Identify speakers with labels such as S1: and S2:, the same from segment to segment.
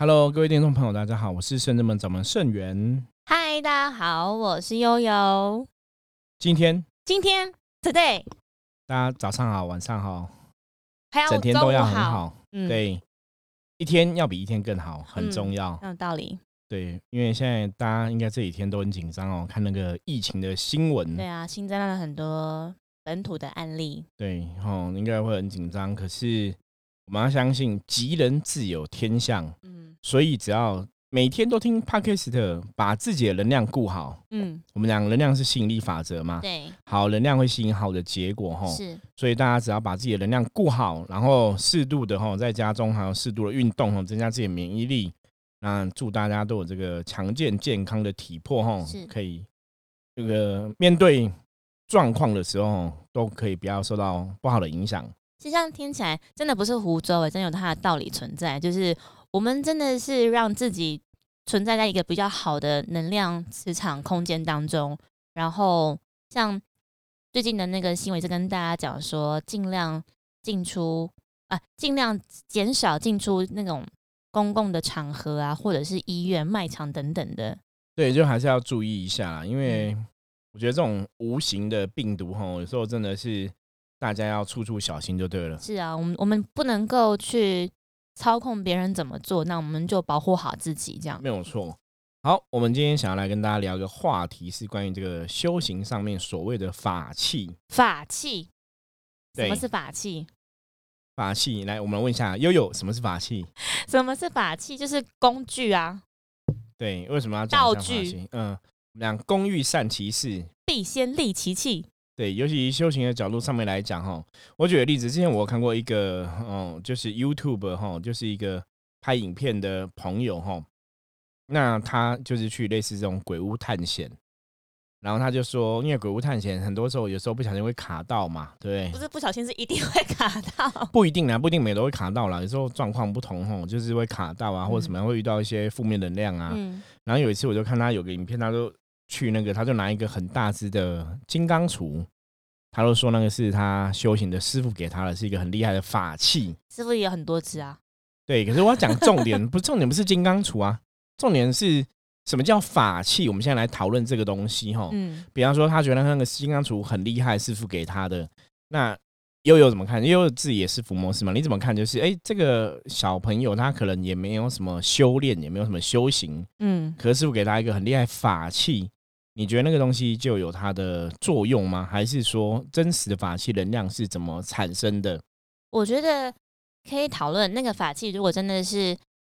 S1: Hello，各位听众朋友，大家好，我是圣人们掌门圣元。
S2: 嗨，大家好，我是悠悠。
S1: 今天
S2: 今天 today，
S1: 大家早上好，晚上好，
S2: 还有
S1: 整天都要很
S2: 好，
S1: 好，
S2: 嗯，
S1: 对，一天要比一天更好，很
S2: 嗯
S1: 重要。
S2: 很有道理。
S1: 对，因为现在大家应该这几天都很紧张哦，看那个疫情的新闻，
S2: 对啊，新增了很多本土的案例。
S1: 对，哦，应该会很紧张。可是我们要相信，吉人自有天相，
S2: 嗯
S1: 所以只要每天都听 Podcast，把自己的能量顾好。
S2: 嗯，
S1: 我们讲能量是吸引力法则嘛，
S2: 对，
S1: 好能量会吸引好的结果，哈。
S2: 是，
S1: 所以大家只要把自己的能量顾好，然后适度的哈，在家中还有适度的运动哈，增加自己的免疫力。那祝大家都有这个强健健康的体魄哈
S2: 是，
S1: 可以这个面对状况的时候都可以不要受到不好的影响。
S2: 其实这样听起来真的不是胡诌诶，真有它的道理存在。就是我们真的是让自己存在在一个比较好的能量磁场空间当中，然后像最近的那个新闻是跟大家讲说，尽量进出啊，尽量减少进出那种公共的场合啊，或者是医院、卖场等等的。
S1: 对，就还是要注意一下啦，因为
S2: 嗯
S1: 我觉得这种无形的病毒哈，有时候真的是大家要处处小心就对了。
S2: 是啊，我们我们不能够去操控别人怎么做，那我们就保护好自己，这样。
S1: 没有错。好，我们今天想要来跟大家聊一个话题，是关于这个修行上面所谓的法器。
S2: 法器，什
S1: 对
S2: 么是法器？
S1: 法器，来，我们来问一下悠悠，什么是法器？
S2: 什么是法器？就是工具啊，
S1: 对，为什么要
S2: 道具？
S1: 嗯，我们讲工欲善其事。
S2: 必先利其器。
S1: 对，尤其修行的角度上面来讲，哈，我举个例子，之前我有看过一个，嗯，就是 YouTube 哈，就是一个拍影片的朋友哈，那他就是去类似这种鬼屋探险，然后他就说，因为鬼屋探险很多时候有时候不小心会卡到嘛，对不对？
S2: 不是不小心，是一定会卡到。
S1: 不一定啦，不一定每都会卡到啦，有时候状况不同吼，就是会卡到啊，或者什么样会遇到一些负面能量啊。
S2: 嗯，
S1: 然后有一次我就看他有个影片，他就去那个，他就拿一个很大只的金刚杵，他就说那个是他修行的师傅给他的，是一个很厉害的法器。
S2: 师傅也有很多只啊。
S1: 对，可是我要讲重点，不重点不是金刚杵啊，重点是什么叫法器？我们现在来讨论这个东西哈。
S2: 嗯，
S1: 比方说，他觉得那个金刚杵很厉害，师傅给他的。那悠悠怎么看？悠悠自己也是伏魔师嘛？你怎么看？就是哎、这个小朋友他可能也没有什么修炼，也没有什么修行，
S2: 嗯，
S1: 可是师傅给他一个很厉害法器，你觉得那个东西就有它的作用吗？还是说真实的法器能量是怎么产生的？
S2: 我觉得可以讨论那个法器，如果真的是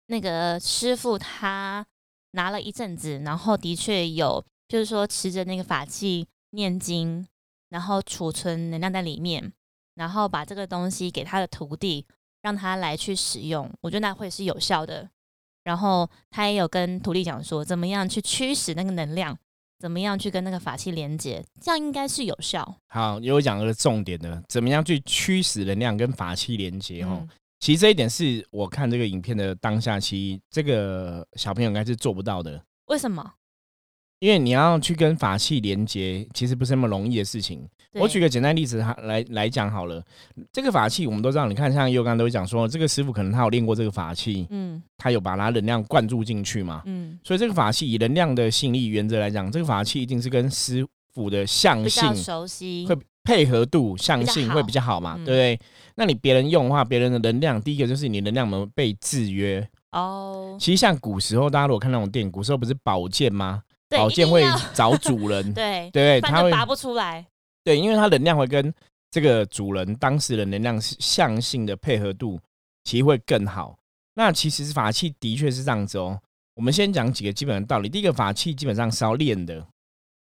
S2: 那个师傅他拿了一阵子，然后的确有，就是说持着那个法器念经，然后储存能量在里面，然后把这个东西给他的徒弟，让他来去使用，我觉得那会是有效的。然后他也有跟徒弟讲说，怎么样去驱使那个能量，怎么样去跟那个法器连接，这样应该是有效。
S1: 好，有讲个重点的，怎么样去驱使能量跟法器连接？哦、
S2: 嗯
S1: 其实这一点是我看这个影片的当下，其实这个小朋友应该是做不到的。
S2: 为什么？
S1: 因为你要去跟法器连接，其实不是那么容易的事情。我举
S2: 个
S1: 个简单例子哈来来讲好了，这个法器我们都知道，你看像佑刚都会讲说，这个师傅可能他有练过这个法器，
S2: 嗯。
S1: 他有把他能量灌注进去嘛，
S2: 嗯，
S1: 所以这个法器以能量的吸引力原则来讲，这个法器一定是跟师傅的相性
S2: 熟悉，
S1: 会配合度、相性会比较好嘛，
S2: 嗯。
S1: 对不对？那你别人用的话，别人的能量，第一个就是你能量有没有被制约。
S2: 哦，
S1: 其实像古时候，大家如果看那种电影，古时候不是宝剑吗？
S2: 对，
S1: 宝剑会 找主人，
S2: 对，
S1: 对，
S2: 不然
S1: 他会
S2: 就拔不出来。
S1: 对，因为它能量会跟这个主人当时的能量相性的配合度，其实会更好。那其实法器的确是这样子哦。我们先讲几个基本的道理。第一个，法器基本上是要练的。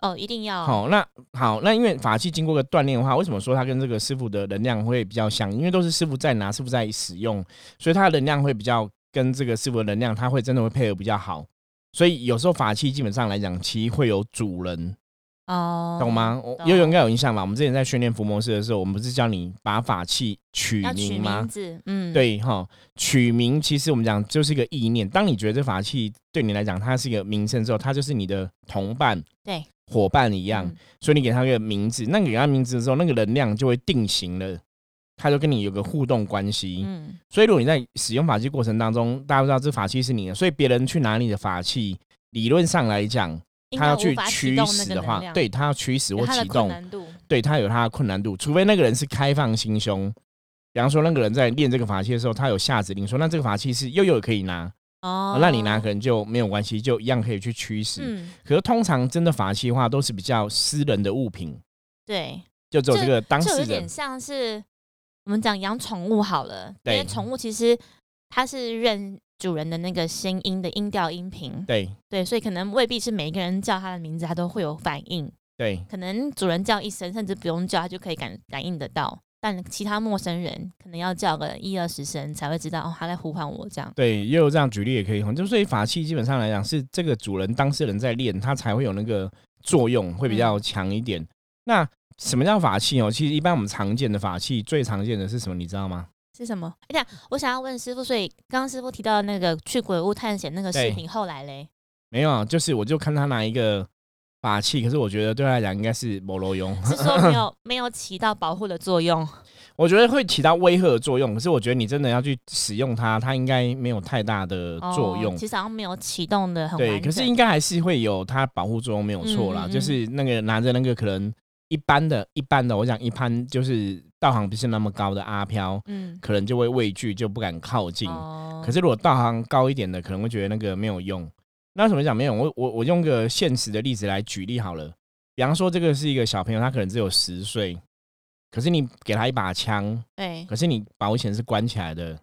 S2: 哦，一定要。
S1: 好，那好，那因为法器经过个锻炼的话，为什么说它跟这个师傅的能量会比较像？因为都是师傅在拿，师傅在使用，所以它的能量会比较跟这个师傅的能量，它会真的会配合比较好。所以有时候法器基本上来讲，其实会有主人，
S2: 哦，
S1: 懂吗？悠悠应该有印象吧？我们之前在训练伏魔师的时候，我们不是教你把法器取名吗
S2: 名？字，嗯，，
S1: 对哈，取名其实我们讲就是一个意念。当你觉得这法器对你来讲它是一个名称之后，它就是你的同伴、
S2: 对
S1: 伙伴一样，
S2: 嗯
S1: 所以你给它一个名字。那你给它名字的时候，那个能量就会定型了。他就跟你有个互动关系。
S2: 嗯，
S1: 所以如果你在使用法器过程当中，大家都知道这法器是你的，所以别人去拿你的法器，理论上来讲，他要去驱使的话，对他要驱使或启动，对他有他的困难度，除非那个人是开放心胸。比方说，那个人在练这个法器的时候，他有下指令说，那这个法器是悠悠可以拿，
S2: 哦，
S1: 那你拿可能就没有关系，就一样可以去驱使。
S2: 嗯，
S1: 可是通常真的法器的话，都是比较私人的物品，
S2: 对，
S1: 就只有这个当事人。
S2: 有点。像是我们讲养宠物好了，因为
S1: 对
S2: 宠物其实它是认主人的那个声音的音调音频，
S1: 对
S2: 对，所以可能未必是每一个人叫它的名字，它都会有反应。
S1: 对
S2: 可能主人叫一声，甚至不用叫，它就可以感感应得到。但其他陌生人可能要叫个一二十声才会知道哦，他在呼唤我这样。
S1: 对，也有这样举例也可以哈。就所以法器基本上来讲，是这个主人当事人在练，他才会有那个作用，会比较强一点。那什么叫法器哦？其实一般我们常见的法器，最常见的是什么？你知道吗？
S2: 是什么？哎呀，我想要问师傅，所以刚刚师傅提到那个去鬼屋探险那个视
S1: 对
S2: 频，后来嘞？
S1: 没有啊，就是我就看他拿一个法器，可是我觉得对他来讲应该是某罗用，
S2: 是说没有 没有起到保护的作用？
S1: 我觉得会起到威吓的作用。可是我觉得你真的要去使用它，它应该没有太大的作用。
S2: 哦其实好像没有启动的很
S1: 对，可是应该还是会有它保护作用，没有错啦。
S2: 嗯嗯嗯
S1: 就是那个拿着那个可能一般的、一般的，我想一般就是道行不是那么高的阿飘，
S2: 嗯，
S1: 可能就会畏惧，就不敢靠近。
S2: 哦
S1: 可是如果道行高一点的，可能会觉得那个没有用。那怎么讲没有？我我我用个现实的例子来举例好了。比方说，这个是一个小朋友，他可能只有十岁，可是你给他一把枪，
S2: 对，
S1: 可是你保险是关起来的，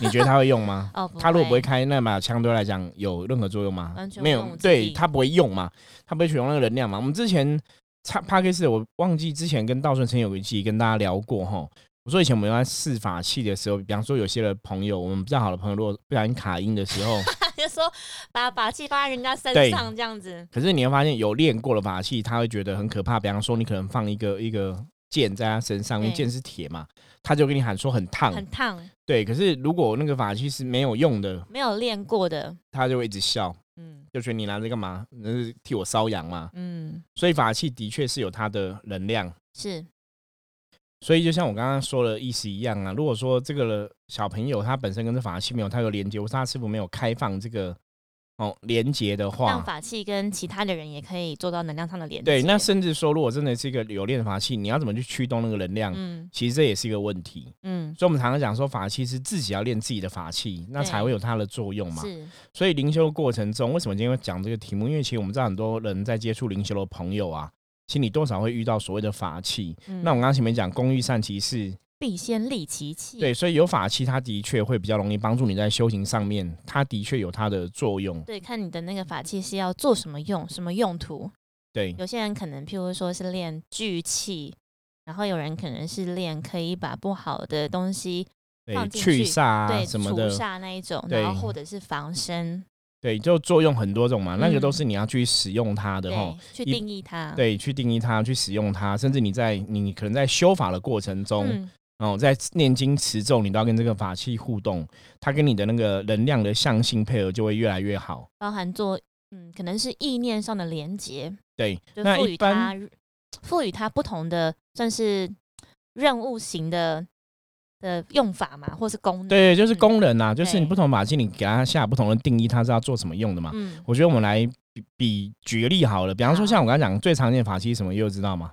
S1: 你觉得他会用吗？
S2: 哦，
S1: 他如果不会
S2: 会
S1: 开那把枪，对他来讲有任何作用吗没有对他不会用嘛，他不会使用那个能量嘛。我们之前帕帕克斯，我忘记之前跟道顺曾有一期跟大家聊过哈。我说以前我们在试法器的时候，比方说有些的朋友，我们比较好的朋友，如果不小心卡音的时候，
S2: 就说把法器放在人家身上这样子，
S1: 可是你会发现有练过的法器，他会觉得很可怕。比方说你可能放一个一个剑在他身上，因为剑是铁嘛，他就跟你喊说很烫，
S2: 很烫，
S1: 对。可是如果那个法器是没有用的，
S2: 没有练过的，
S1: 他就会一直笑。
S2: 嗯
S1: 就觉得你拿这干嘛？那是替我瘙痒嘛。
S2: 嗯，
S1: 所以法器的确是有它的能量。
S2: 是，
S1: 所以就像我刚刚说的意思一样啊，如果说这个小朋友他本身跟这法器没有太有连接，或是他师傅没有开放这个哦连接的话让，
S2: 法器跟其他的人也可以做到能量上的连接。
S1: 对，那甚至说如果真的是一个有练的法器，你要怎么去驱动那个能量？
S2: 嗯
S1: 其实这也是一个问题。
S2: 嗯
S1: 所以我们常常讲说，法器是自己要练自己的法器，那才会有它的作用嘛。
S2: 是，
S1: 所以灵修的过程中，为什么今天会讲这个题目？因为其实我们知道很多人在接触灵修的朋友啊，心里多少会遇到所谓的法器。
S2: 嗯
S1: 那我刚刚前面讲工欲善其事，
S2: 必先利其器。
S1: 对，所以有法器，它的确会比较容易帮助你在修行上面，它的确有它的作用。
S2: 对，看你的那个法器是要做什么用，什么用途。
S1: 对
S2: 有些人可能譬如说是练聚气，然后有人可能是练可以把不好的东西
S1: 对，
S2: 放进去
S1: 去煞啊
S2: 对除
S1: 什么的，
S2: 煞那一种，然后或者是防身，
S1: 对，就作用很多种嘛，那个都
S2: 嗯
S1: 是你要去使用它的哈
S2: 对。，去定义它。，
S1: 对，去定义它，去使用它，甚至你在你可能在修法的过程中，
S2: 嗯，
S1: 哦，在念经持咒，你都要跟这个法器互动，它跟你的那个能量的相性配合就会越来越好。
S2: 包含做嗯，可能是意念上的连接，
S1: 对，
S2: 就赋予它赋予它不同的算是任务型的的用法嘛，或是功能。
S1: 对，就是
S2: 嗯
S1: 功能啊，就是你不同法器，你给它下不同的定义，它是要做什么用的嘛。
S2: 嗯，
S1: 我觉得我们来比比举个例好了，比方说像我刚刚讲最常见的法器是什么，又知道吗？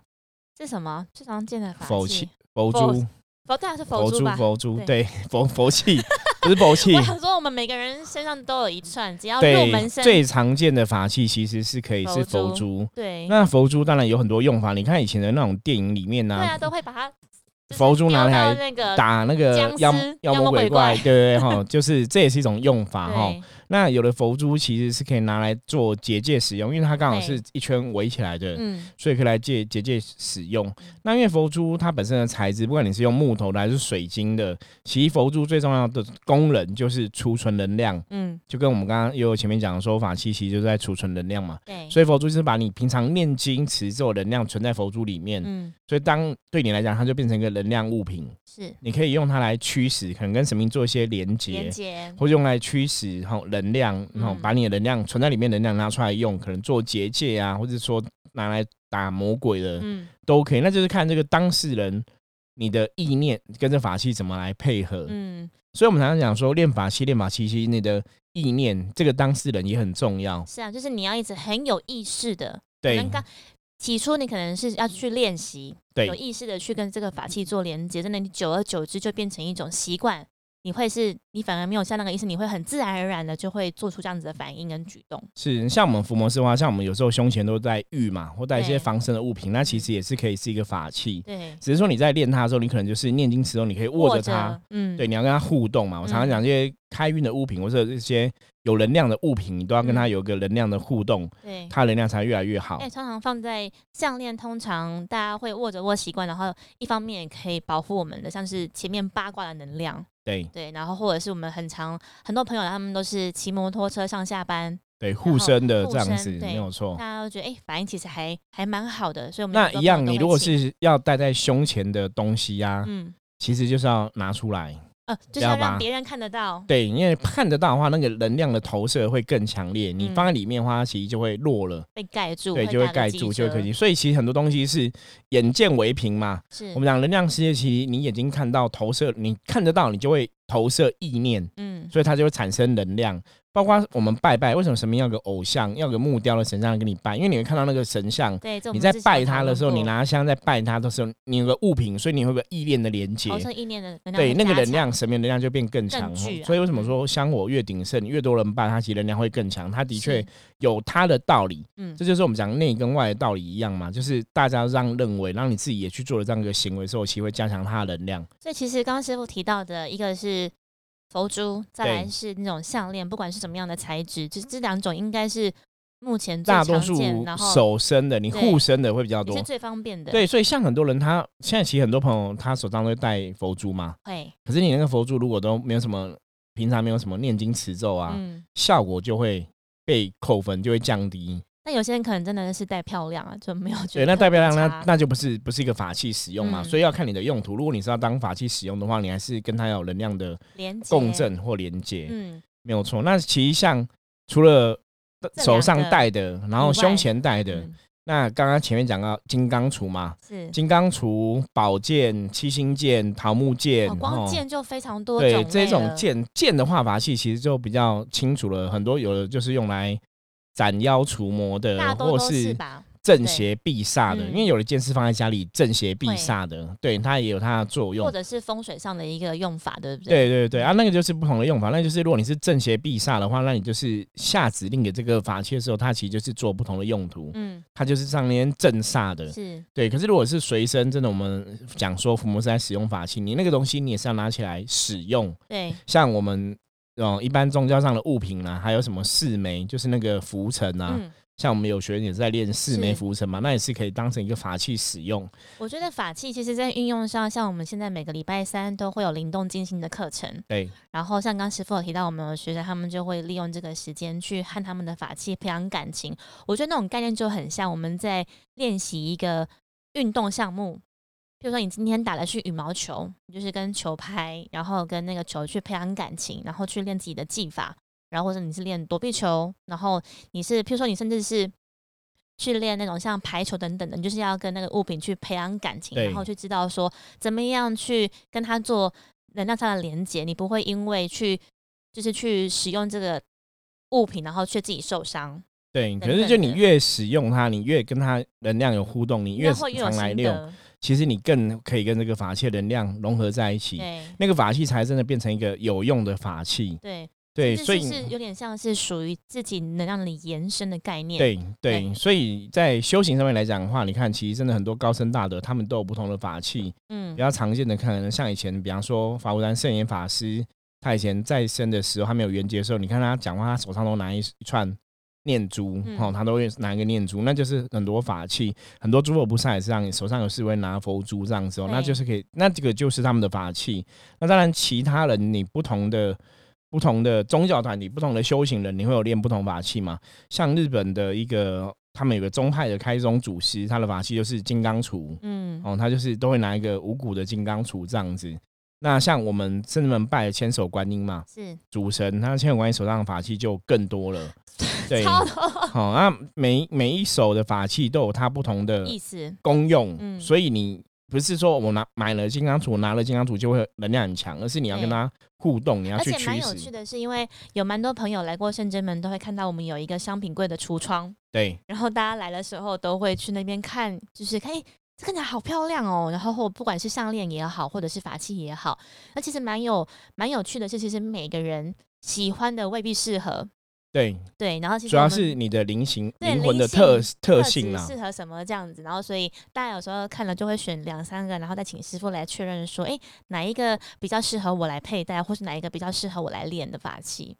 S2: 是什么最常见的法器
S1: 佛珠、
S2: 佛对啊，是
S1: 佛珠、
S2: 佛珠吧？
S1: 佛珠，
S2: 对
S1: 对，佛佛器 不是佛器
S2: 我。想说，我们每个人身上都有一串，只要入
S1: 对
S2: 门，身，
S1: 最常见的法器其实是可以是
S2: 佛珠。对，
S1: 那佛珠当然有很多用法，你看以前的那种电影里面呢、
S2: 对啊，都会把它
S1: 佛珠拿来
S2: 那个
S1: 打那个妖妖魔
S2: 鬼
S1: 怪对对对哈，就是这也是一种用法哈。
S2: 对
S1: 那有的佛珠其实是可以拿来做结界使用，因为它刚好是一圈围起来的，
S2: 嗯。
S1: 所以可以来结结界使用。那因为佛珠它本身的材质，不管你是用木头的还是水晶的，其实佛珠最重要的功能就是储存能量，
S2: 嗯，
S1: 就跟我们刚刚也有前面讲的说法，其实就是在储存能量嘛。
S2: 对，
S1: 所以佛珠就是把你平常念经持咒的能量存在佛珠里面，
S2: 嗯。
S1: 所以当对你来讲，它就变成一个能量物品，
S2: 是。
S1: 你可以用它来驱使，可能跟神明做一些连
S2: 连
S1: 接。或者用来驱使吼能量，然后
S2: 嗯
S1: 把你的能量存在里面，能量拿出来用，可能做结界啊，或者说拿来打魔鬼的，
S2: 嗯
S1: 都可以。那就是看这个当事人你的意念跟这法器怎么来配合。
S2: 嗯，
S1: 所以我们常常讲说，练法器、练法器，其实你的意念，这个当事人也很重要。
S2: 是啊，就是你要一直很有意识的，可
S1: 对
S2: 能刚起初你可能是要去练习，
S1: 对有
S2: 意识的去跟这个法器做连接，真的你久而久之就变成一种习惯，你会是你反而没有像那个意识，你会很自然而然的就会做出这样子的反应跟举动。
S1: 是像我们伏魔师的话，像我们有时候胸前都带玉嘛，或带一些防身的物品，那其实也是可以是一个法器。
S2: 对，
S1: 只是说你在练它的时候，你可能就是念经时候，你可以握着它，，
S2: 嗯，
S1: 对，你要跟它互动嘛。我常常讲这些开运的物品，或者这些有能量的物品，你都要跟它
S2: 嗯
S1: 有个能量的互动，
S2: 对。
S1: 它的能量才越来越好
S2: 哎，。通常放在项链，通常大家会握着握习惯，然后一方面也可以保护我们的，像是前面八卦的能量，
S1: 对
S2: 对，然后或者是我们很常很多朋友他们都是骑摩托车上下班，
S1: 对，护身的这样子没有错
S2: 大。家都觉得哎、反应其实还还蛮好的，所以我们
S1: 那一样，你如果是要戴在胸前的东西呀、
S2: 嗯
S1: 其实就是要拿出来。
S2: 呃，就是
S1: 不要
S2: 让别人看得到，
S1: 对，因为看得到的话，那个能量的投射会更强烈。你
S2: 嗯
S1: 放在里面的话，它其实就会弱了，
S2: 被盖住，
S1: 对，就会盖住，就会
S2: 折
S1: 可惜。所以其实很多东西是眼见为凭嘛。
S2: 是
S1: 我们讲能量世界，其实你眼睛看到投射，你看得到，你就会投射意念，
S2: 嗯
S1: 所以它就会产生能量。包括我们拜拜，为什么神明要个偶像，要个木雕的神像给你拜？因为你会看到那个神像，
S2: 对，
S1: 你在拜他的时候，你拿香在拜他的时候，你有个物品，所以你会有个意念的连接。
S2: 意念的能量
S1: 对，那个能量，神明能量就变更强。所以为什么说香火越鼎盛，越多人拜，它其实能量会更强？它的确有它的道理。
S2: 嗯
S1: 这就是我们讲内跟外的道理一样嘛，就是大家让认为，让你自己也去做了这样一个行为之后，其实会加强它的能量。
S2: 所以其实刚刚师傅提到的一个是佛珠，再来是那种项链，不管是什么样的材质，这这两种应该是目前最
S1: 大多数手生的，你护身的会比较多
S2: 也是。最方便的。，
S1: 对，所以像很多人他现在其实很多朋友他手上都会戴佛珠嘛，
S2: 会，
S1: 可是你那个佛珠如果都没有什么，平常没有什么念经持咒啊，
S2: 嗯。
S1: 效果就会被扣分，就会降低。
S2: 那有些人可能真的是戴漂亮啊，就没有觉
S1: 对，
S2: 得对，
S1: 那戴漂亮
S2: 那
S1: 那就不是不是一个法器使用嘛，
S2: 嗯
S1: 所以要看你的用途。如果你是要当法器使用的话，你还是跟它有能量的
S2: 连
S1: 共，振或连接，
S2: 嗯，
S1: 没有错。那其实像除了手上戴的，然后胸前戴的，
S2: 嗯
S1: 那刚刚前面讲到金刚杵嘛，
S2: 是
S1: 金刚杵、宝剑、七星剑、桃木剑，
S2: 哦，光
S1: 哦
S2: 剑就非常多
S1: 对这种剑剑的话法器其实就比较清楚了，很多有的就是用来斩妖除魔的，
S2: 大多
S1: 或是
S2: 是吧？
S1: 正邪避煞的，
S2: 嗯
S1: 因为有的剑是放在家里正邪避煞的，对它也有它的作用
S2: 或。者是风水上的一个用法，对不
S1: 对
S2: 对？
S1: 对对啊，那个就是不同的用法。那就是如果你是正邪避煞的话，那你就是下指令给这个法器的时候，它其实就是做不同的用途，
S2: 嗯，
S1: 它就是上面正煞的。
S2: 是
S1: 对，可是如果是随身，真的我们讲说伏魔是在使用法器，你那个东西你也是要拿起来使用。
S2: 对，
S1: 像我们哦一般宗教上的物品啊，还有什么四枚，就是那个浮尘啊，
S2: 嗯，
S1: 像我们有学员也是在练四枚浮尘嘛，那也是可以当成一个法器使用。
S2: 我觉得法器其实在运用上，像我们现在每个礼拜三都会有灵动静心的课程，
S1: 对
S2: 然后像刚师傅有提到，我们的学生他们就会利用这个时间去和他们的法器培养感情。我觉得那种概念就很像我们在练习一个运动项目，比如说你今天打的是羽毛球，你就是跟球拍，然后跟那个球去培养感情，然后去练自己的技法，然后或者你是练躲避球，然后你是譬如说你甚至是。去练那种像排球等等的，你就是要跟那个物品去培养感情，然后去知道说怎么样去跟它做能量上的连接，你不会因为去就是去使用这个物品，然后却自己受伤，
S1: 对，可是就你越使用它，你越跟它能量有互动，你越常来用。其实你更可以跟这个法器的能量融合在一起，那个法器才真的变成一个有用的法器。
S2: 对
S1: 对，所以
S2: 是有点像是属于自己能量里延伸的概念。
S1: 对对，
S2: 对
S1: 所以在修行上面来讲的话，你看，其实真的很多高僧大德，他们都有不同的法器。
S2: 嗯
S1: 比，较常见的，可能像以前，比方说法无山圣严法师，他以前在生的时候，他没有圆寂的时候，你看他讲话，他手上都拿一一串念珠，
S2: 嗯
S1: 哦，他都会拿一个念珠，那就是很多法器，很多诸佛菩萨也是让你，手上有四位拿佛珠这样子哦，那就是可以，那这个就是他们的法器。那当然，其他人你不同的。不同的宗教团体、不同的修行人，你会有练不同法器嘛？像日本的一个，他们有个宗派的开宗祖师，他的法器就是金刚杵，
S2: 嗯，
S1: 哦，他就是都会拿一个五谷的金刚杵这样子。那像我们甚至门拜的千手观音嘛，
S2: 是
S1: 主神，他千手观音手上的法器就更多了。对，
S2: 超多
S1: 好、那每每一手的法器都有它不同的
S2: 意思。
S1: 功用，
S2: 嗯
S1: 所以你不是说我拿买了金刚杵，拿了金刚杵就会能量很强，而是你要跟
S2: 对
S1: 它互动，你要去
S2: 而且蛮。有趣的是，因为有蛮多朋友来过圣真门，都会看到我们有一个商品柜的橱窗，
S1: 对
S2: 然后大家来的时候都会去那边看，就是看，哎、这看起来好漂亮哦。然后或不管是项链也好，或者是法器也好，那其实蛮有蛮有趣的是，其实每个人喜欢的未必适合。
S1: 对，
S2: 对，然后其实
S1: 主要是你的灵形
S2: 对
S1: 灵魂的特特
S2: 特
S1: 性
S2: 啊。适合什么这样子，然后所以大家有时候看了就会选两三个，然后再请师傅来确认说，哎，哪一个比较适合我来佩戴，或是哪一个比较适合我来练的法器，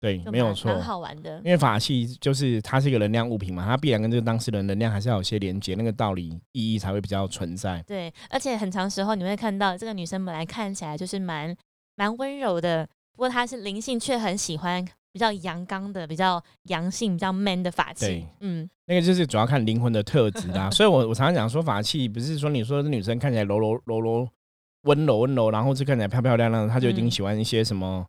S1: 对，没有错。
S2: 蛮蛮好玩的。
S1: 因为法器就是它是一个能量物品嘛，它必然跟这个当事人能量还是要有些连接，那个道理意义才会比较存在。
S2: 对，而且很长时候你会看到这个女生本来看起来就是蛮蛮温柔的，不过她是灵性却很喜欢比较阳刚的、比较阳性、比较 man 的法器。嗯，
S1: 那个就是主要看灵魂的特质啦。所以我我常常讲说，法器不是说你说这女生看起来柔柔柔柔温柔温柔，然后就看起来漂漂亮亮的，她就一定
S2: 嗯
S1: 喜欢一些什么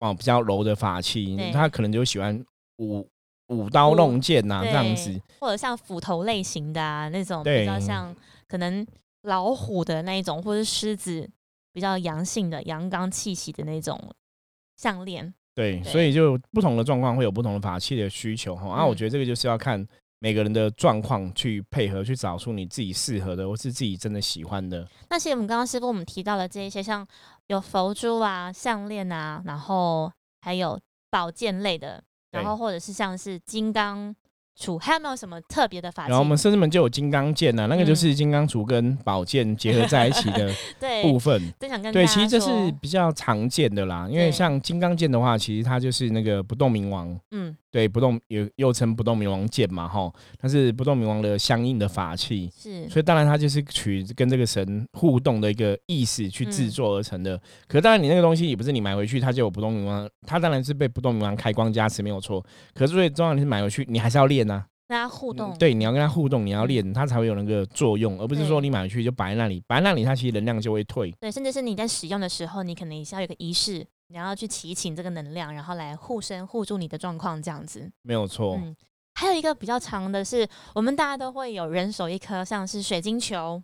S1: 哦比较柔的法器，她可能就喜欢舞舞刀弄剑呐、这样子。
S2: 或者像斧头类型的啊，那种比较像可能老虎的那一种，或者是狮子比较阳性的阳刚气息的那种项链。
S1: 对，所以就不同的状况会有不同的法器的需求哈。啊，我
S2: 嗯
S1: 觉得这个就是要看每个人的状况去配合，去找出你自己适合的，或是自己真的喜欢的。
S2: 那其实我们刚刚师傅我们提到的这一些，像有佛珠啊、项链啊，然后还有宝剑类的，然
S1: 对
S2: 后或者是像是金刚杵，还有没有什么特别的法器？
S1: 然后我们甚至门就有金刚剑呐、那个就
S2: 嗯
S1: 是金刚杵跟宝剑结合在一起的 部分。
S2: 真想跟
S1: 对，其实这是比较常见的啦，因为像金刚剑的话，其实它就是那个不动明王，
S2: 嗯
S1: 对，不动也又称不动明王剑嘛，哈，它是不动明王的相应的法器，
S2: 是
S1: 所以当然它就是取跟这个神互动的一个意识去制
S2: 嗯
S1: 作而成的。可当然你那个东西也不是你买回去它就有不动明王，它当然是被不动明王开光加持没有错。可是最重要的是买回去你还是要练呐、
S2: 大家互动，
S1: 对，你要跟他互动，你要
S2: 嗯
S1: 练，它才会有那个作用，而不是说你买回去就摆在那里，摆在那里它其实能量就会退。
S2: 对，甚至是你在使用的时候，你可能也是要有个仪式，你要去祈请这个能量，然后来护身护住你的状况，这样子。
S1: 没有错，
S2: 嗯，还有一个比较长的是，我们大家都会有人手一颗，像是水晶球，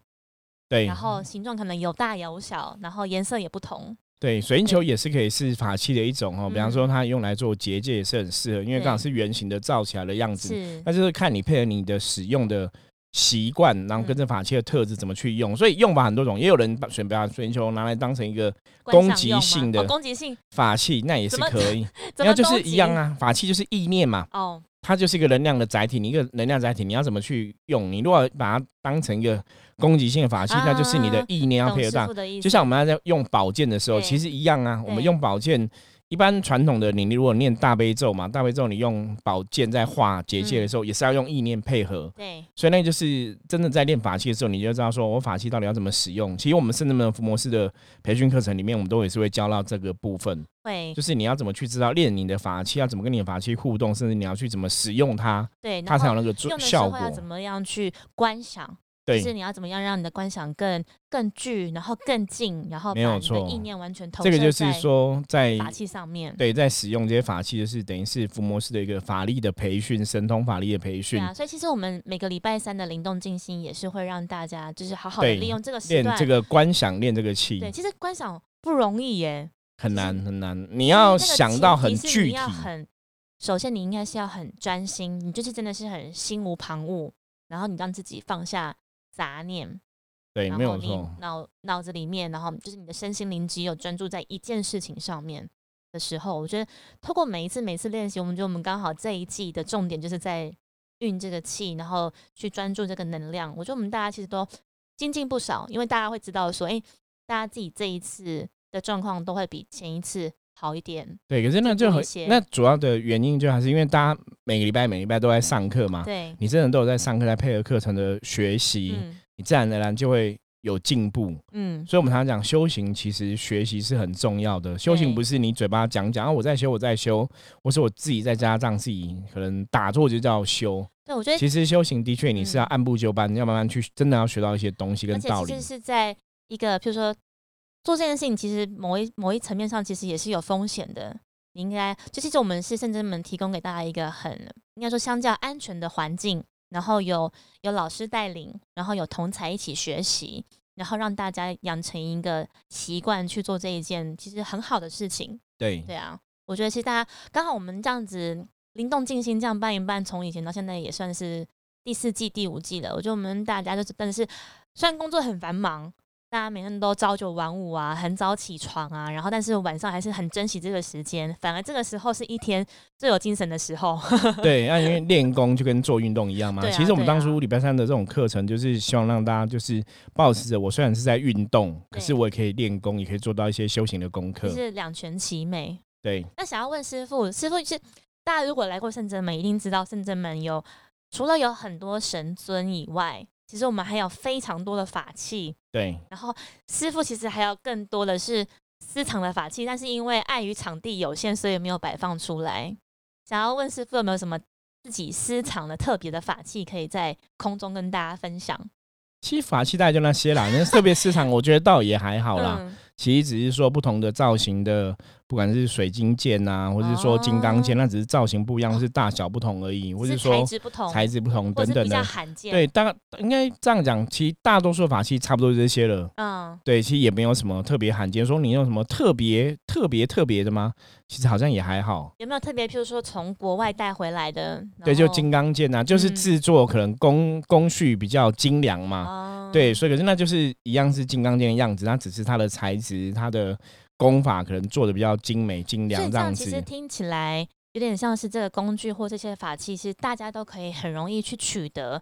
S1: 对
S2: 然后形状可能有大有小，然后颜色也不同。
S1: 对，水晶球也是可以是法器的一种哦。比方
S2: 嗯
S1: 说，它用来做结界也是很适合，因为刚好是圆形的造起来的样子。
S2: 是
S1: 那就是看你配合你的使用的习惯，然后跟着法器的特质怎么去用。所以用法很多种，也有人把选把水晶球拿来当成一个攻击性的
S2: 哦、攻击性，
S1: 法器，那也是可以。
S2: 怎
S1: 然后 就是一样。啊，法器就是意念嘛，
S2: 哦，
S1: 它就是一个能量的载体。你一个能量载体，你要怎么去用？你如果把它当成一个攻击性的法器，那就是你的
S2: 啊
S1: 意念要配合到
S2: 傅的意思，
S1: 就像我们在用宝剑的时候，其实一样啊。我们用宝剑，一般传统的你，你如果念大悲咒嘛，大悲咒你用宝剑在画结界的时候，也是要用意念配合。
S2: 对
S1: 所以那就是真的在练法器的时候，你就知道说我法器到底要怎么使用。其实我们圣人门伏魔师的培训课程里面，我们都也是会教到这个部分，
S2: 会
S1: 就是你要怎么去知道练你的法器，要怎么跟你的法器互动，甚至你要去怎么使用它，
S2: 对，
S1: 它才有那个效果。
S2: 要怎么样去观想？就是，你要怎么样让你的观想更更具，然后更近，然后
S1: 没有错
S2: 把你的意念完全投
S1: 这个就是说在
S2: 法器上面。
S1: 对，在使用这些法器，就是等于是伏魔师的一个法力的培训，神通法力的培训，
S2: 对啊，所以其实我们每个礼拜三的灵动静心也是会让大家就是好好的利用这个时段。
S1: 练这个观想，练这个气
S2: 对，，其实观想不容易耶，
S1: 很难很难。你
S2: 你
S1: 要想到很具
S2: 你
S1: 体，
S2: 要很，首先你应该是要很专心，你就是真的是很心无旁骛，然后你让自己放下杂念，
S1: 对，没有错。
S2: 脑脑子里面，然后就是你的身心灵只有专注在一件事情上面的时候，我觉得透过每一次每一次练习，我们觉得我们刚好这一季的重点就是在运这个气，然后去专注这个能量。我觉得我们大家其实都精进不少，因为大家会知道说，哎、大家自己这一次的状况都会比前一次好一点。
S1: 对，可是那就很那主要的原因就还是因为大家每个礼拜每个礼拜都在上课嘛，
S2: 对，
S1: 你真的都有在上课，在配合课程的学习，
S2: 嗯
S1: 你自然而然就会有进步。
S2: 嗯，
S1: 所以，我们常常讲修行，其实学习是很重要的。修行不是你嘴巴讲讲啊，我在修，我在修，或是我自己在家这样自己可能打坐就叫修。
S2: 对，我觉得
S1: 其实修行的确你是要
S2: 嗯
S1: 按部就班，要慢慢去，真的要学到一些东西跟道理
S2: 而且其实。是在一个，譬如说做这件事情，其实某一某一层面上，其实也是有风险的。你应该，就其实我们是甚至们提供给大家一个很应该说相较安全的环境，然后有有老师带领，然后有同才一起学习。然后让大家养成一个习惯去做这一件其实很好的事情。
S1: 对
S2: 对啊，我觉得其实大家刚好我们这样子灵动静心这样办一办，从以前到现在也算是第四季、第五季了。我觉得我们大家就真的是，虽然工作很繁忙。大家每天都朝九晚五啊，很早起床啊，然后但是晚上还是很珍惜这个时间，反而这个时候是一天最有精神的时候。
S1: 对，那因为练功就跟做运动一样嘛。
S2: 啊
S1: 其实我们当初礼拜三的这种课程，就是希望让大家就是保持着，我虽然是在运动，可是我也可以练功，也可以做到一些修行的功课
S2: 就。是两全其美。
S1: 对，
S2: 那想要问师傅，师傅是大家如果来过圣真门，一定知道圣真门有除了有很多神尊以外，其实我们还有非常多的法器。
S1: 对，
S2: 然后师傅其实还有更多的是私藏的法器，但是因为碍于场地有限，所以没有摆放出来。想要问师傅有没有什么自己私藏的特别的法器，可以在空中跟大家分享？
S1: 其实法器大概就那些啦，那特别私藏我觉得倒也还好啦。
S2: 嗯
S1: 其实只是说不同的造型的，不管是水晶剑呐、或者是说金刚剑，
S2: 哦
S1: 那只是造型不一样，是大小不同而已，或
S2: 是
S1: 者说
S2: 材质不同，
S1: 材质不同等等的。
S2: 罕见。
S1: 对，，大概应该这样讲，其实大多数法器差不多这些了。
S2: 嗯，
S1: 对，其实也没有什么特别罕见。说你有什么特别、特别、特别的吗？其实好像也还好。
S2: 有没有特别，譬如说从国外带回来的？
S1: 对，就金刚剑啊，就是
S2: 嗯
S1: 制作可能工工序比较精良嘛。
S2: 哦，
S1: 对，所以可是那就是一样是金刚剑的样子，那只是它的材质、它的功法可能做的比较精美精良这样子。
S2: 其实听起来有点像是这个工具或这些法器，是大家都可以很容易去取得，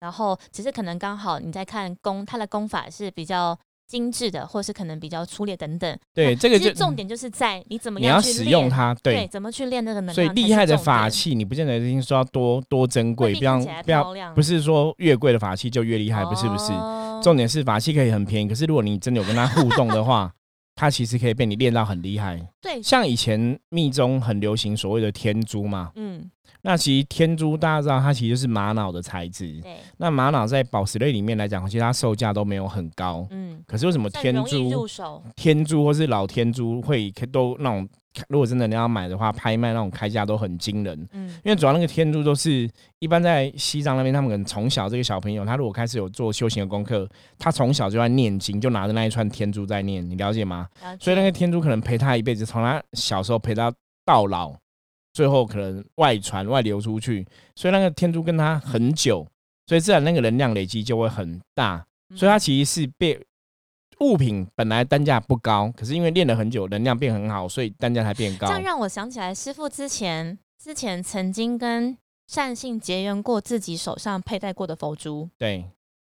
S2: 然后只是可能刚好你在看功，它的功法是比较精致的，或是可能比较粗劣等等。
S1: 对，这个就
S2: 重点就是在你怎么样去练
S1: 使用，它，
S2: 对，
S1: 对。
S2: 怎么去练那个能量。
S1: 所以厉害的法，器，你不见得一定说要多多珍贵，不要不要，不是说越贵的法器就越厉害，不是不是。
S2: 哦
S1: 重点是法器可以很便宜，可是如果你真的有跟它互动的话，它其实可以被你练到很厉害。
S2: 对，
S1: 像以前密宗很流行所谓的天珠嘛，
S2: 嗯，
S1: 那其实天珠大家知道它其实就是玛瑙的材质。
S2: 对，
S1: 那玛瑙在宝石类里面来讲，其实它售价都没有很高。
S2: 嗯，
S1: 可是为什么天珠、
S2: 手，
S1: 天珠或是老天珠会都那种，如果真的你要买的话，拍卖那种开价都很惊人。
S2: 嗯，
S1: 因为主要那个天珠都是一般在西藏那边，他们可能从小这个小朋友，他如果开始有做修行的功课，他从小就在念经，就拿着那一串天珠在念，你了解吗？
S2: 了
S1: 所以那个天珠可能陪他一辈子，从他小时候陪他到老，最后可能外传外流出去，所以那个天珠跟他很久，所以自然那个能量累积就会很大，所以它
S2: 嗯
S1: 其实是被物品本来单价不高，可是因为练了很久，能量变很好，所以单价才变高
S2: 这。样让我想起来，师傅之前之前曾经跟善信结缘过自己手上佩戴过的佛珠。
S1: 对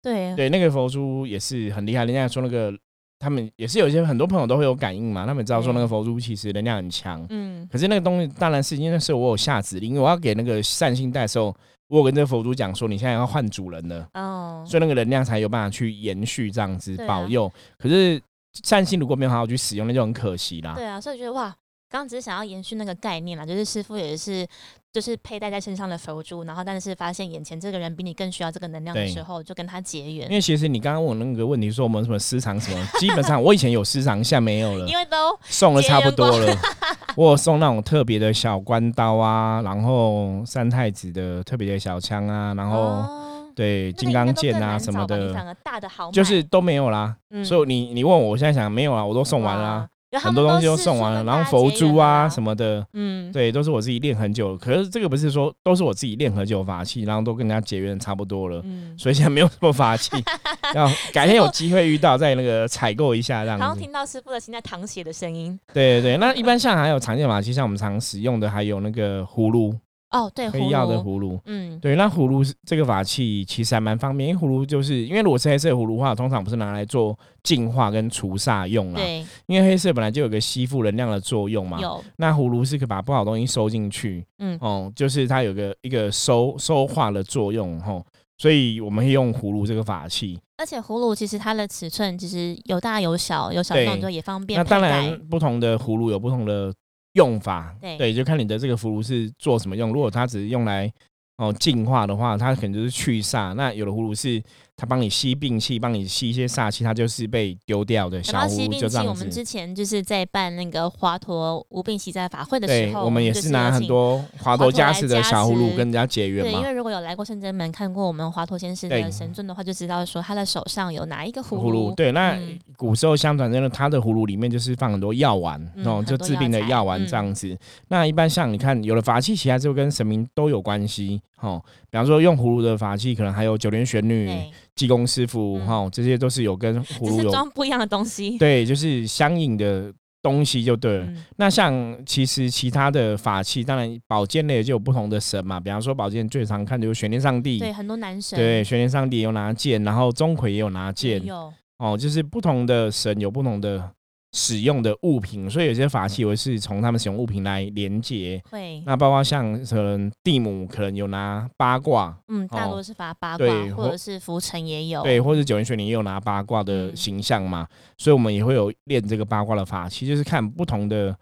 S2: 对，
S1: 对，那个佛珠也是很厉害，人家说那个他们也是有一些很多朋友都会有感应嘛，他们知道说那个佛珠其实能量很强。
S2: 嗯，
S1: 可是那个东西当然是因为那时候我有下指令，因为我要给那个善心带的时候，我有跟这个佛珠讲说，你现在要换主人了，
S2: 哦，
S1: 所以那个能量才有办法去延续这样子保佑。可是善心如果没有好好去使用，那就很可惜啦。
S2: 对啊，所以觉得哇，刚刚只是想要延续那个概念啦，就是师傅也是就是佩戴在身上的佛珠，然后但是发现眼前这个人比你更需要这个能量的
S1: 对
S2: 时候，就跟他结缘
S1: 因。为其实你刚刚问我那个问题，说我们什么私藏什么，基本上我以前有私藏，现在没有了
S2: 因，为都
S1: 送了差不多了。我有送那种特别的小关刀啊，然后三太子的特别的小枪啊，然后
S2: 哦
S1: 对金刚剑啊什么的，
S2: 大的好，
S1: 就是都没有啦。
S2: 嗯
S1: 所以你你问我，我现在想没有啊，我都送完啦啊。很多东西都送完了，然后佛珠啊什么的，
S2: 嗯，
S1: 对，都是我自己练很久。可是这个不是说都是我自己练很久法器，然后都跟人家结缘得差不多了，
S2: 嗯，
S1: 所以现在没有什么法器。要改天有机会遇到再那个采购一下这样子。
S2: 好像听到师傅的心在淌血的声音。
S1: 对对对，那一般像还有常见法器，像我们常使用的还有那个葫芦，
S2: 哦，对，
S1: 黑曜的
S2: 葫芦，嗯，
S1: 对，那葫芦是这个法器其实还蛮方便，因为葫芦就是因为如果是黑色葫芦的话，通常不是拿来做净化跟除煞用啦。
S2: 对，
S1: 因为黑色本来就有个吸附能量的作用嘛。
S2: 有，
S1: 那葫芦是可以把不好东西收进去，
S2: 嗯
S1: 哦，就是它有个一个收收化的作用，吼，所以我们会用葫芦这个法器。
S2: 而且葫芦其实它的尺寸其实有大有小，有小
S1: 对
S2: 众就也方便
S1: 那当然，不同的葫芦有不同的用法，
S2: 对
S1: 就看你的这个葫芦是做什么用。如果它只是用来哦净化的话，它可能就是去煞；那有的葫芦是它帮你吸病气，帮你吸一些煞气，它就是被丢掉的小葫芦，就这样子。
S2: 我们之前就是在办那个华佗无病息灾法会的，时候，
S1: 我们也
S2: 是
S1: 拿很多华佗加持的小葫芦跟人家结缘
S2: 对，因。为如果有来过圣真门看过我们华佗先
S1: 生
S2: 的神尊的话，就知道说他的手上有哪一个葫
S1: 葫芦对，那
S2: 嗯
S1: 古时候相传真的，他的葫芦里面就是放很多药丸，哦，就治病的
S2: 药
S1: 丸
S2: 嗯
S1: 这样子。那一般像你看，有了法器其实还是会跟神明都有关系，哦，比方说用葫芦的法器，可能还有九连玄女、济公师傅，
S2: 嗯
S1: 哈、这些都是有跟葫芦有
S2: 装不一样的东西。
S1: 对，就是相应的东西就对了。
S2: 嗯，
S1: 那像其实其他的法器，当然宝剑类就有不同的神嘛，比方说宝剑最常看的就是玄天上帝，
S2: 对，很多男神
S1: 对，玄天上帝也有拿剑，然后钟馗也有拿剑，
S2: 有，
S1: 哦，就是不同的神有不同的使用的物品，所以有些法器我是从他们使用物品来连接。
S2: 会，
S1: 那包括像可能蒂姆可能有拿八卦，
S2: 嗯，大
S1: 哦
S2: 多是发八卦
S1: 对，或
S2: 或者是浮尘也有。
S1: 对，或者九阴玄灵也有拿八卦的
S2: 嗯
S1: 形象嘛，所以我们也会有练这个八卦的法器，就是看不同的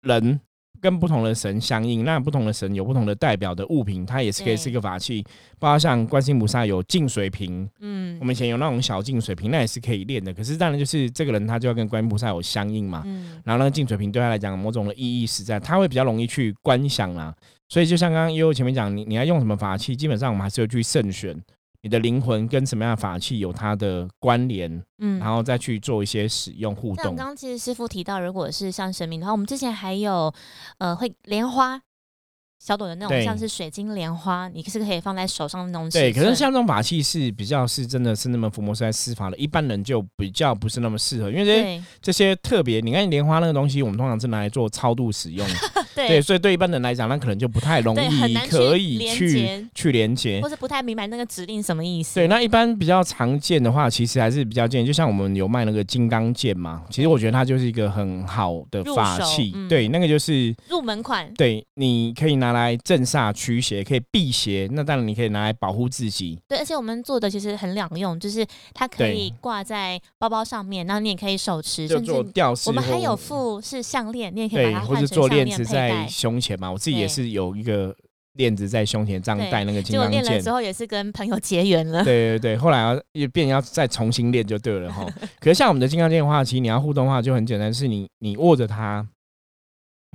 S1: 人跟不同的神相应，那不同的神有不同的代表的物品，它也是可以是一个法器。包括像观世音菩萨有净水瓶，
S2: 嗯
S1: 我们以前有那种小净水瓶，那也是可以练的。可是当然就是这个人他就要跟观音菩萨有相应嘛，
S2: 嗯，
S1: 然后那个净水瓶对他来讲某种的意义实在，他会比较容易去观想啦。所以就像刚刚悠悠前面讲，你你要用什么法器，基本上我们还是要去慎选你的灵魂跟什么样的法器有它的关联，
S2: 嗯，
S1: 然后再去做一些使用互动。
S2: 像刚刚其实师傅提到，如果是像神明的话，我们之前还有呃会莲花。小朵的那种像是水晶莲花，你是可以放在手上的那种
S1: 对，可是像这种法器是比较是真的是那么伏魔师在施法的，一般人就比较不是那么适合，因为这些这些特别，你看莲花那个东西，我们通常是拿来做超度使用的，对，
S2: 对
S1: 所以对一般人来讲，那可能就不太容易
S2: 难
S1: 可以去，去连接
S2: 或。是不太明白那个指令什么意思。
S1: 对，那一般比较常见的话，其实还是比较建议，就像我们有卖那个金刚剑嘛，其实我觉得它就是一个很好的法器。
S2: 嗯
S1: 对，那个就是
S2: 入门款，
S1: 对，你可以拿来镇煞驱邪，可以辟邪，那当然你可以拿来保护自己。
S2: 对，而且我们做的其实很两用，就是它可以挂在包包上面，然后你也可以手持，
S1: 就
S2: 甚至
S1: 做吊饰，
S2: 我们还有附是项链，你也可以，把它
S1: 或是做
S2: 换成项
S1: 链子在。胸前嘛。我自己也是有一个链子在胸前，这样戴那个金刚剑
S2: 结果练了之。后也是跟朋友结缘了。
S1: 对对对，后来要也变要再重新练就对了哈。可是像我们的金刚剑的话，其实你要互动的话就很简单，是你你握着它，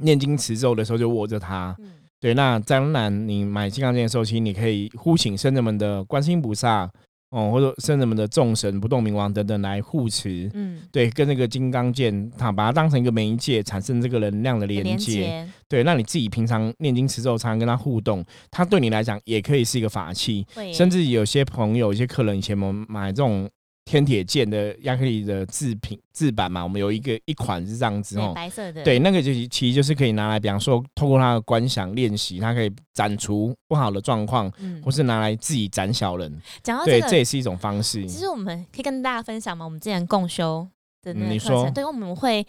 S1: 念经持咒的时候就握着它。
S2: 嗯，
S1: 对，那当然你买金刚剑的时候，其实你可以呼请圣人们的观世音菩萨哦，或者圣人们的众神、不动明王等等来护持。
S2: 嗯，
S1: 对，跟那个金刚剑，它把它当成一个媒介，产生这个能量的连
S2: 连
S1: 接。
S2: 接，
S1: 对，那你自己平常念经持咒，常常跟他互动，它对你来讲也可以是一个法器。
S2: 会
S1: 甚至有些朋友、有些客人以前我们买这种天铁剑的亚克力的制品制版嘛，我们有一个一款是这样子哦。
S2: 白色的，
S1: 对，那个就其实就是可以拿来，比方说透过它的观想练习，它可以斩除不好的状况，
S2: 嗯
S1: 或，是拿来自己斩小人。
S2: 讲到
S1: 对，
S2: 这个，
S1: 这也是一种方式。
S2: 其实我们可以跟大家分享嘛，我们之前共修的那个课程，对，我们会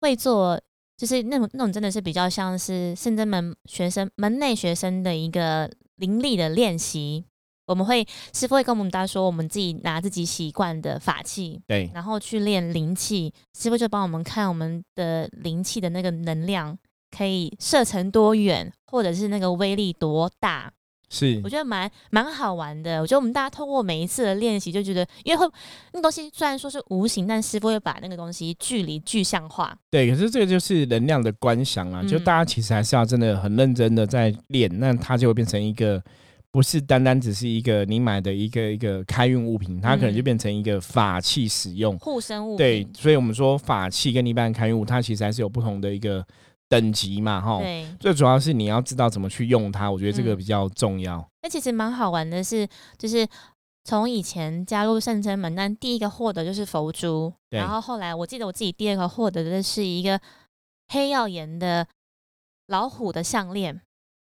S2: 会做，就是那种那种真的是比较像是圣真门学生门内学生的一个灵力的练习。我们会师傅会跟我们大家说，我们自己拿自己习惯的法器，
S1: 对，
S2: 然后去练灵气，师傅就帮我们看我们的灵气的那个能量可以射程多远，或者是那个威力多大。
S1: 是
S2: 我觉得蛮蛮好玩的。我觉得我们大家通过每一次的练习，就觉得，因为会那东西虽然说是无形，但师傅会把那个东西距离具象化。
S1: 对，可是这个就是能量的观想啊，就
S2: 嗯
S1: 大家其实还是要真的很认真的在练，那它就会变成一个不是单单只是一个你买的一个一个开运物品，它可能就
S2: 嗯
S1: 变成一个法器使用。
S2: 护身物
S1: 对，，所以我们说法器跟一般开运物，它其实还是有不同的一个等级嘛，哈。
S2: 对。
S1: 最主要是你要知道怎么去用它，我觉得这个
S2: 嗯
S1: 比较重要。
S2: 那其实蛮好玩的是，就是从以前加入圣真门，但第一个获得就是佛珠，然后后来我记得我自己第二个获得的是一个黑曜岩的老虎的项链。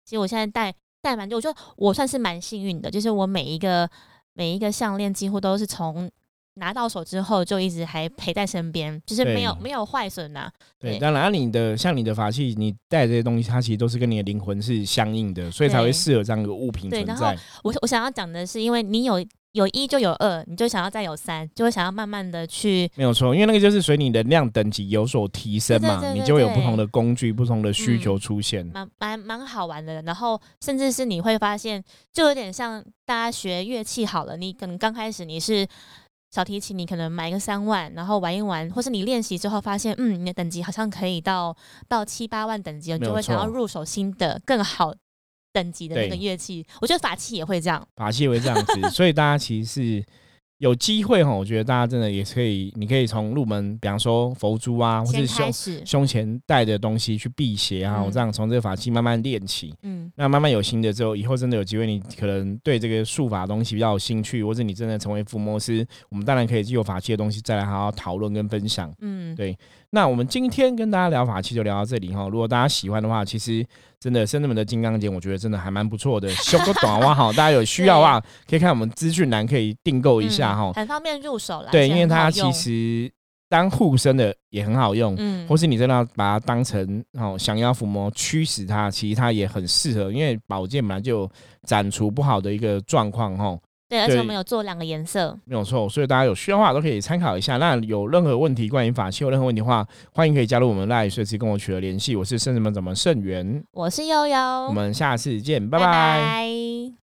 S2: 其实我现在戴戴蛮久，我觉得我算是蛮幸运的，就是我每一个每一个项链几乎都是从拿到手之后就一直还陪在身边，就是没有没有坏损呐。
S1: 对，当然你的像你的法器，你带这些东西，它其实都是跟你的灵魂是相应的，所以才会适合这样一个物品
S2: 对然后
S1: 存在。
S2: 我我想要讲的是，因为你有有一就有二，你就想要再有三，就会想要慢慢的去，
S1: 没有错，因为那个就是随你能量等级有所提升嘛，你就会有不同的工具、不同的需
S2: 嗯
S1: 求出现。
S2: 蛮蛮蛮好玩的。然后甚至是你会发现，就有点像大家学乐器好了，你可能刚开始你是小提琴，你可能买个三万，然后玩一玩，或是你练习之后发现，嗯，你的等级好像可以到到七八万等级了，你就会想要入手新的更好等级的那个
S1: 对
S2: 乐器。我觉得法器也会这样，
S1: 法器也会这样子，所以大家其实是有机会哈，我觉得大家真的也可以，你可以从入门，比方说佛珠啊，或
S2: 者
S1: 是胸，胸前戴的东西去辟邪啊，
S2: 嗯
S1: 我这样从这个法器慢慢练起。
S2: 嗯
S1: 那慢慢有新的之后，以后真的有机会，你可能对这个术法的东西比较有兴趣，或者你真的成为伏魔师，我们当然可以借有法器的东西再来好好讨论跟分享。
S2: 嗯，
S1: 对那我们今天跟大家聊法器就聊到这里哈。如果大家喜欢的话，其实真的圣人们的金刚剑，我觉得真的还蛮不错的。修个短袜哈，大家有需要的话，可以看我们资讯栏可以订购一下哈
S2: 嗯。很方便入手啦。
S1: 对，因为它其实当护身的也很好用，
S2: 嗯
S1: 或是你真的要把它当成哦，降妖伏魔驱使它，其实它也很适合，因为宝剑本来就有斩除不好的一个状况哈。
S2: 对，而且我们有做两个颜色，
S1: 没有错，所以大家有需要的话都可以参考一下。那有任何问题关于法器有任何问题的话，欢迎可以加入我们赖，随时跟我取得联系。我是圣人们怎么圣元，
S2: 我是悠悠，
S1: 我们下次见，拜
S2: 拜。
S1: 拜
S2: 拜